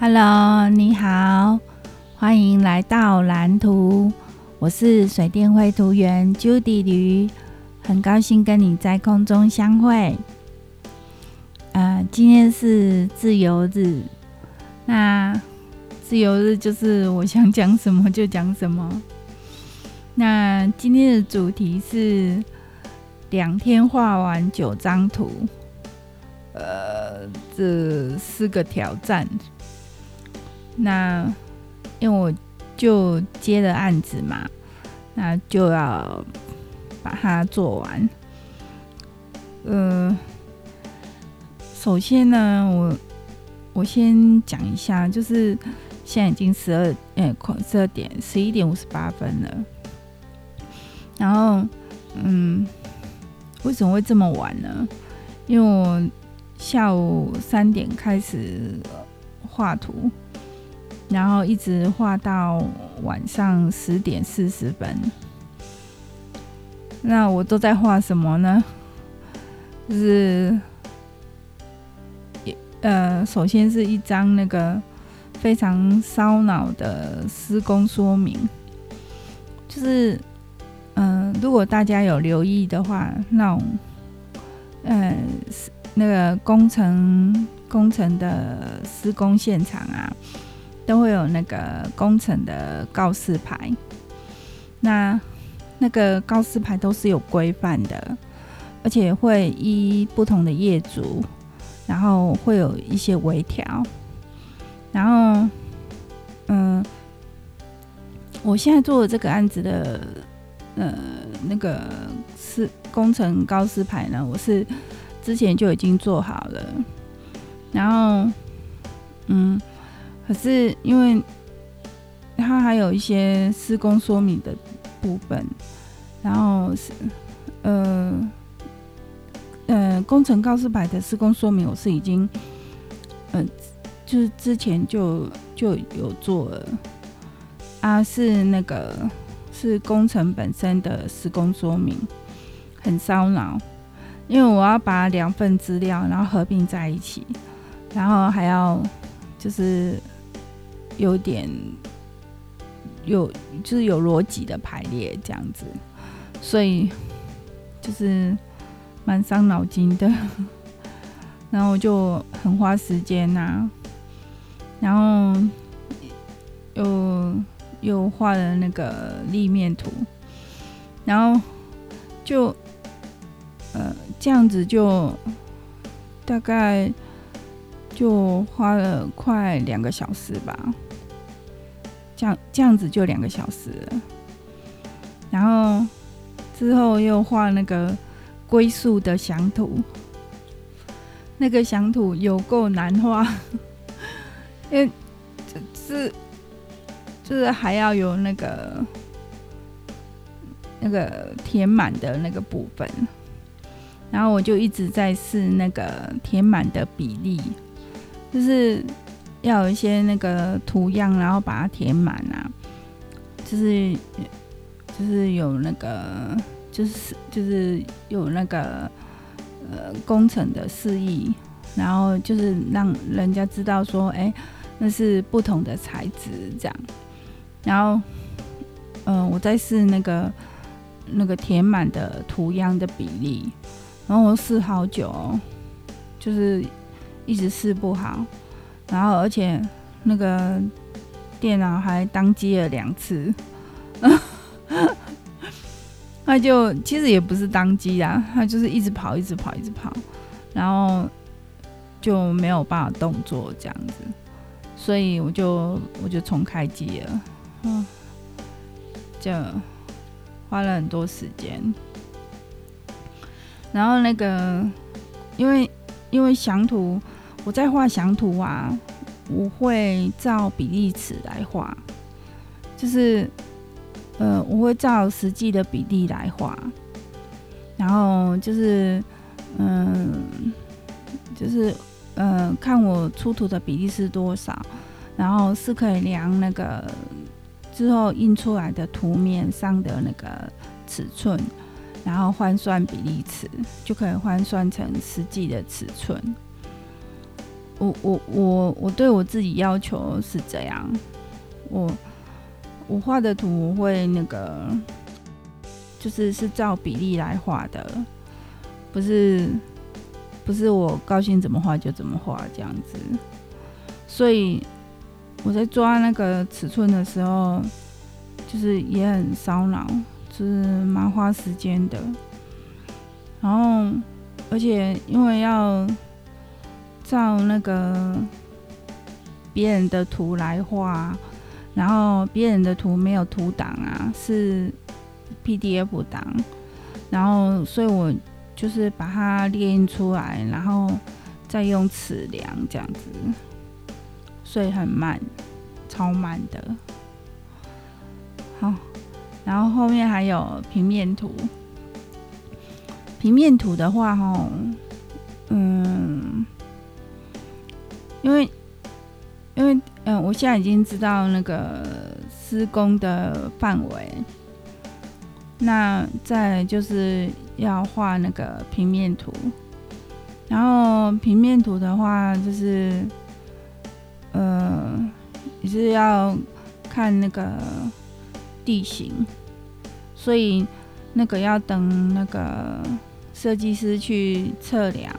Hello，你好，欢迎来到蓝图。我是水电绘图员 Judy 吕，很高兴跟你在空中相会。呃，今天是自由日，那自由日就是我想讲什么就讲什么。那今天的主题是两天画完九张图，呃，这四个挑战。那因为我就接了案子嘛，那就要把它做完。呃，首先呢，我我先讲一下，就是现在已经十二，呃，快十二点十一点五十八分了。然后，嗯，为什么会这么晚呢？因为我下午三点开始画图。然后一直画到晚上十点四十分。那我都在画什么呢？就是，呃，首先是一张那个非常烧脑的施工说明。就是，嗯、如果大家有留意的话，那种，呃，那个工程工程的施工现场啊。都会有那个工程的告示牌，那那个告示牌都是有规范的，而且会依不同的业主，然后会有一些微调。然后，嗯，我现在做的这个案子的，呃，那个是工程告示牌呢，我是之前就已经做好了，然后，嗯。可是因为它还有一些施工说明的部分，然后是呃呃工程告示牌的施工说明，我是已经呃就是之前就就有做了啊，是那个是工程本身的施工说明，很烧脑，因为我要把两份资料然后合并在一起，然后还要就是。有点有就是有逻辑的排列这样子，所以就是蛮伤脑筋的。然后就很花时间呐、然后又又画了那个立面图，然后就呃这样子就大概就花了快两个小时吧。这样这样子就两个小时了，然后之后又画那个龟速的详图，那个详图有够难画，因为是就是还要有那个那个填满的那个部分，然后我就一直在试那个填满的比例，就是。要有一些那个图样，然后把它填满啊，就是就是有那个就是就是有那个呃工程的示意，然后就是让人家知道说，哎、那是不同的材质这样。然后，嗯、我在试那个那个填满的图样的比例，然后我试好久，就是一直试不好。然后，而且那个电脑还当机了两次，那就其实也不是当机啊，他就是一直跑，一直跑，一直跑，然后就没有办法动作这样子，所以我就我就重开机了，嗯，就花了很多时间。然后那个，因为因为详图。我在画详图啊，我会照比例尺来画，就是呃，我会照实际的比例来画，然后就是嗯、就是呃，看我出图的比例是多少，然后是可以量那个之后印出来的图面上的那个尺寸，然后换算比例尺，就可以换算成实际的尺寸。我我我我对我自己要求是这样，我我画的图我会那个，就是是照比例来画的，不是不是我高兴怎么画就怎么画这样子，所以我在抓那个尺寸的时候，就是也很烧脑，就是蛮花时间的，然后而且因为要。照那个别人的图来画，然后别人的图没有图档啊，是 PDF 档，然后所以我就是把它列印出来，然后再用尺量这样子，所以很慢，超慢的。好，然后后面还有平面图，平面图的话，吼，嗯。因为，因为，嗯，我现在已经知道那个施工的范围，那再就是要画那个平面图，然后平面图的话，就是，呃，也是要看那个地形，所以那个要等那个设计师去测量。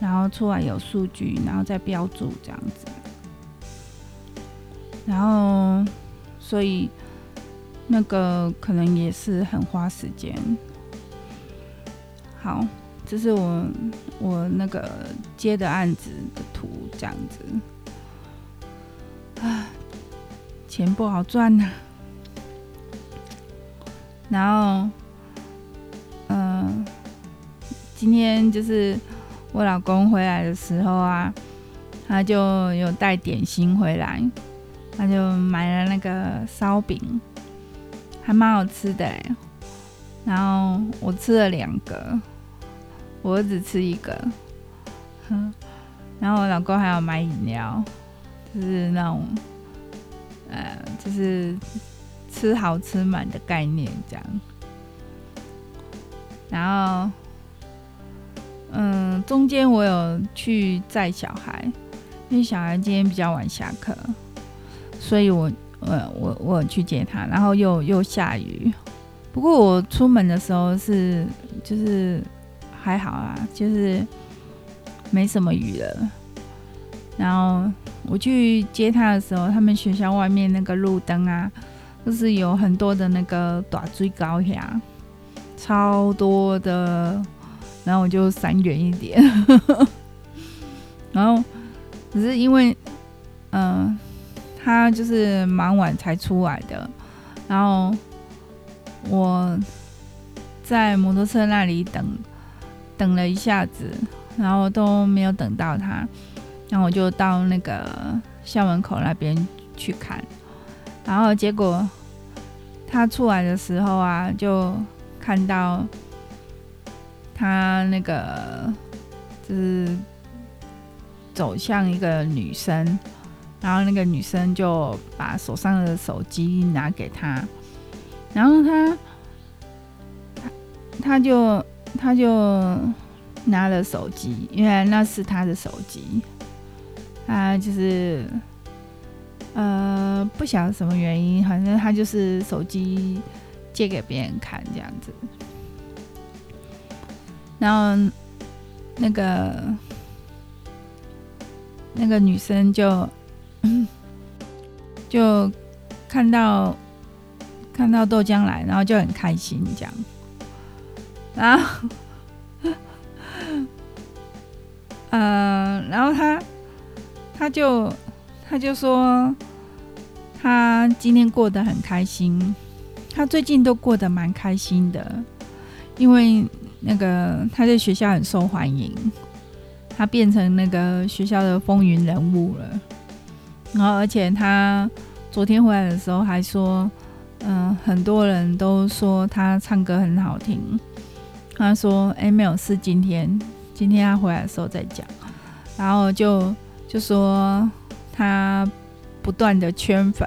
然后出来有数据，然后再标注这样子，然后所以那个可能也是很花时间。好，这是我我那个接的案子的图这样子，啊，钱不好赚呐。然后，嗯、今天就是。我老公回来的时候啊，他就有带点心回来，他就买了那个烧饼，还蛮好吃的。然后我吃了两个，我儿子吃一个。哼，然后我老公还要买饮料，就是那种，呃，就是吃好吃满的概念这样。然后。嗯，中间我有去载小孩，因为小孩今天比较晚下课，所以我我我我去接他，然后又又下雨。不过我出门的时候是就是还好啊，就是没什么雨了。然后我去接他的时候，他们学校外面那个路灯啊，就是有很多的那个大水高下，超多的。然后我就闪远一点，然后只是因为，嗯、他就是蛮晚才出来的，然后我在摩托车那里等等了一下子，然后都没有等到他，然后我就到那个校门口那边去看，然后结果他出来的时候啊，就看到。他那个就是走向一个女生，然后那个女生就把手上的手机拿给他，然后他他就他就拿了手机，因为那是他的手机，他就是呃不想什么原因，反正他就是手机借给别人看这样子。然后，那个那个女生就 就看到看到豆浆来，然后就很开心这样。然后，呃，然后他他就他就说，他今天过得很开心，他最近都过得蛮开心的，因为。那个他在学校很受欢迎，他变成那个学校的风云人物了。然后，而且他昨天回来的时候还说，嗯、很多人都说他唱歌很好听。他说：“哎，没有，是今天，今天他回来的时候再讲。”然后就就说他不断的圈粉，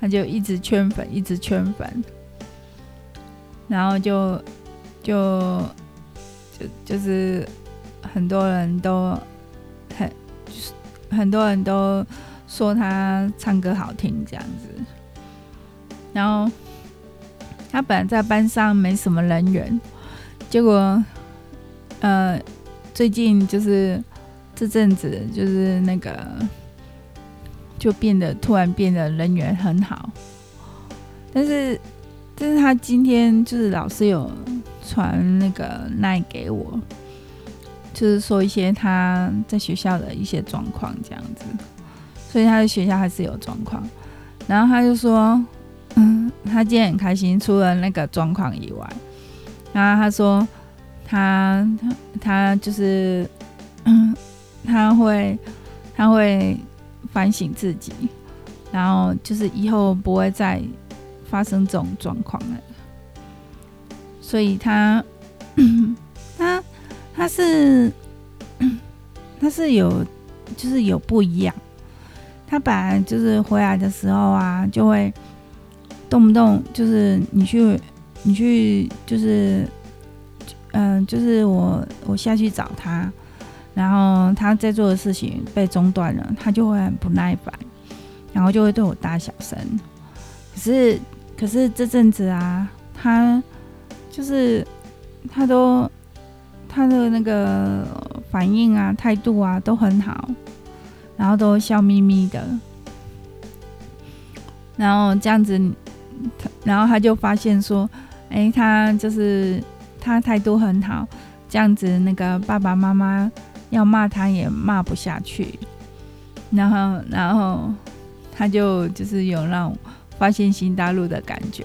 他就一直圈粉，一直圈粉，然后就。就就就是很多人都很很多人都说他唱歌好听这样子。然后他本来在班上没什么人缘，结果呃最近就是这阵子就是那个就变得突然变得人缘很好，但是但是他今天就是老师有传那个赖给我，就是说一些他在学校的一些状况这样子，所以他的学校还是有状况，然后他就说。嗯，他今天很开心，除了那个状况以外，然后他说他他他就是，嗯，他会他会反省自己，然后就是以后不会再发生这种状况了。所以他 他他是 他是有就是有不一样，他本来就是回来的时候啊就会。动不动就是你去，你去就是，嗯、就是我我下去找他，然后他在做的事情被中断了，他就会很不耐烦，然后就会对我大小声。可是可是这阵子啊，他就是他都他的那个反应啊、态度啊都很好，然后都笑眯眯的，然后这样子。然后他就发现说：“哎，他就是他态度很好，这样子那个爸爸妈妈要骂他也骂不下去。然后，然后他就就是有那种发现新大陆的感觉，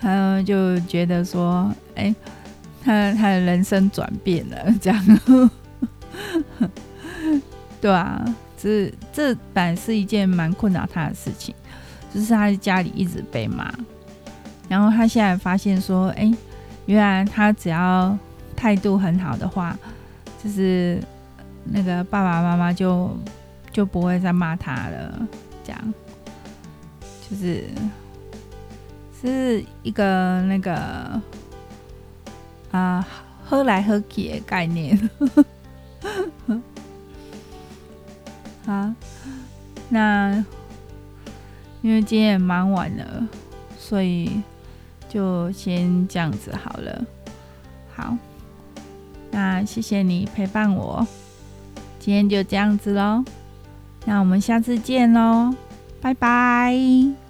他就觉得说：哎，他他的人生转变了，这样，对啊，这这本来是一件蛮困扰他的事情。”就是他在家里一直被骂，然后他现在发现说，哎、原来他只要态度很好的话，就是那个爸爸妈妈就就不会再骂他了。这样，就是是一个那个啊，喝来喝去的概念。好，那。因为今天也忙完了，所以就先这样子好了。好，那谢谢你陪伴我，今天就这样子喽。那我们下次见喽，拜拜。